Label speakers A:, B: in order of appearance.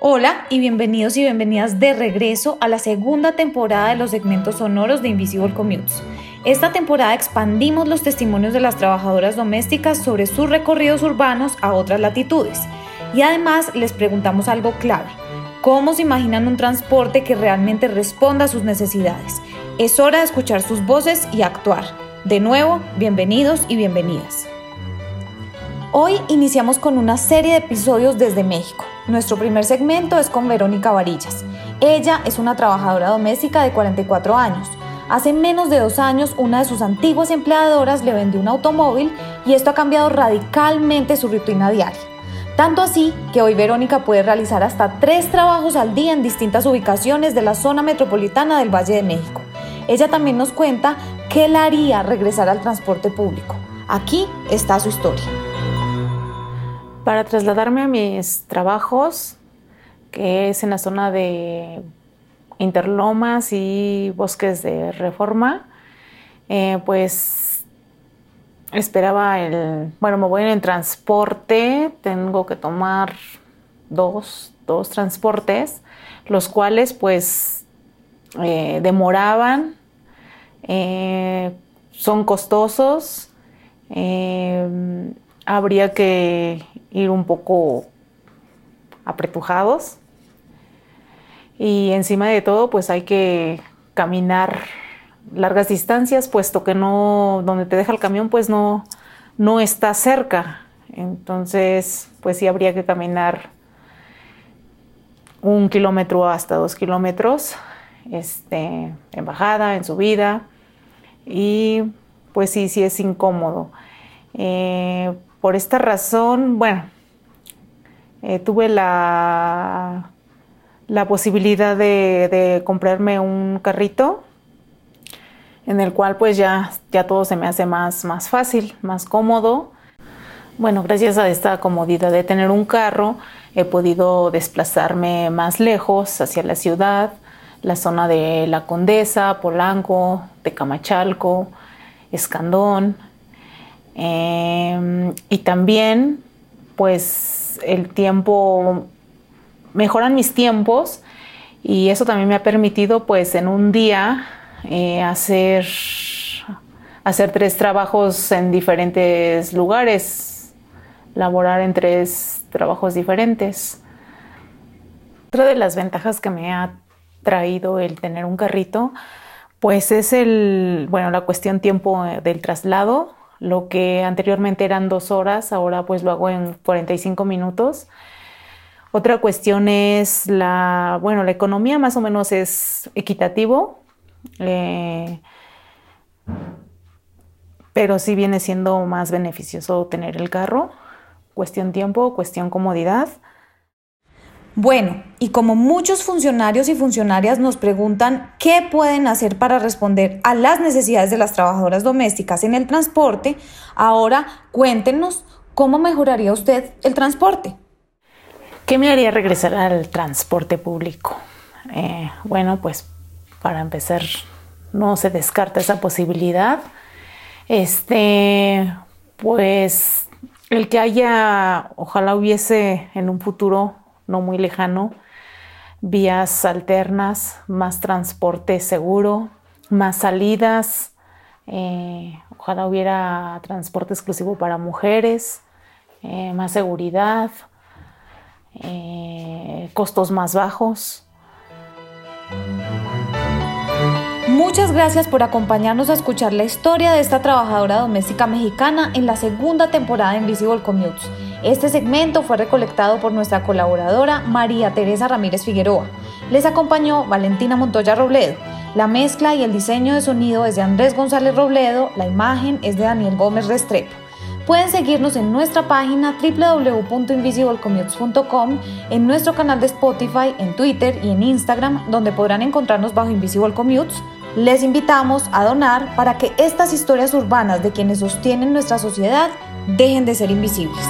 A: Hola y bienvenidos y bienvenidas de regreso a la segunda temporada de los segmentos sonoros de Invisible Commutes. Esta temporada expandimos los testimonios de las trabajadoras domésticas sobre sus recorridos urbanos a otras latitudes y además les preguntamos algo clave. ¿Cómo se imaginan un transporte que realmente responda a sus necesidades? Es hora de escuchar sus voces y actuar. De nuevo, bienvenidos y bienvenidas. Hoy iniciamos con una serie de episodios desde México. Nuestro primer segmento es con Verónica Varillas. Ella es una trabajadora doméstica de 44 años. Hace menos de dos años, una de sus antiguas empleadoras le vendió un automóvil y esto ha cambiado radicalmente su rutina diaria. Tanto así que hoy Verónica puede realizar hasta tres trabajos al día en distintas ubicaciones de la zona metropolitana del Valle de México. Ella también nos cuenta qué la haría regresar al transporte público. Aquí está su historia.
B: Para trasladarme a mis trabajos, que es en la zona de Interlomas y Bosques de Reforma, eh, pues esperaba el, bueno, me voy en transporte, tengo que tomar dos, dos transportes, los cuales pues eh, demoraban, eh, son costosos, habría que ir un poco apretujados. Y encima de todo, pues hay que caminar largas distancias, puesto que no, donde te deja el camión, pues no, no está cerca. Entonces, pues sí habría que caminar un kilómetro hasta dos kilómetros, este, en bajada, en subida, y pues sí, sí es incómodo. Eh, por esta razón, bueno, eh, tuve la, la posibilidad de, comprarme un carrito en el cual pues ya, ya todo se me hace más, más fácil, más cómodo. Bueno, gracias a esta comodidad de tener un carro, he podido desplazarme más lejos hacia la ciudad, la zona de La Condesa, Polanco, Tecamachalco, Escandón, Em, y también, pues, el tiempo, mejoran mis tiempos y eso también me ha permitido, pues, en un día eh, hacer, hacer tres trabajos en diferentes lugares, laborar en tres trabajos diferentes. Otra de las ventajas que me ha traído el tener un carrito, pues es el, bueno, la cuestión tiempo del traslado, lo que anteriormente eran dos horas, ahora pues lo hago en 45 minutos. Otra cuestión es la, bueno, la economía más o menos es equitativo, eh, pero sí viene siendo más beneficioso tener el carro. Cuestión tiempo, cuestión comodidad.
A: Bueno, y como muchos funcionarios y funcionarias nos preguntan qué pueden hacer para responder a las necesidades de las trabajadoras domésticas en el transporte, ahora cuéntenos cómo mejoraría usted el transporte.
B: ¿Qué me haría regresar al transporte público? Eh, bueno, pues para empezar, no se descarta esa posibilidad. Este, pues el que haya, ojalá hubiese en un futuro no muy lejano, vías alternas, más transporte seguro, más salidas, eh, ojalá hubiera transporte exclusivo para mujeres, eh, más seguridad, eh, costos más bajos.
A: Muchas gracias por acompañarnos a escuchar la historia de esta trabajadora doméstica mexicana en la segunda temporada de Invisible Commutes. Este segmento fue recolectado por nuestra colaboradora María Teresa Ramírez Figueroa. Les acompañó Valentina Montoya Robledo. La mezcla y el diseño de sonido es de Andrés González Robledo, la imagen es de Daniel Gómez Restrepo. Pueden seguirnos en nuestra página www.invisiblecommutes.com, en nuestro canal de Spotify, en Twitter y en Instagram, donde podrán encontrarnos bajo Invisible Commutes. Les invitamos a donar para que estas historias urbanas de quienes sostienen nuestra sociedad dejen de ser invisibles.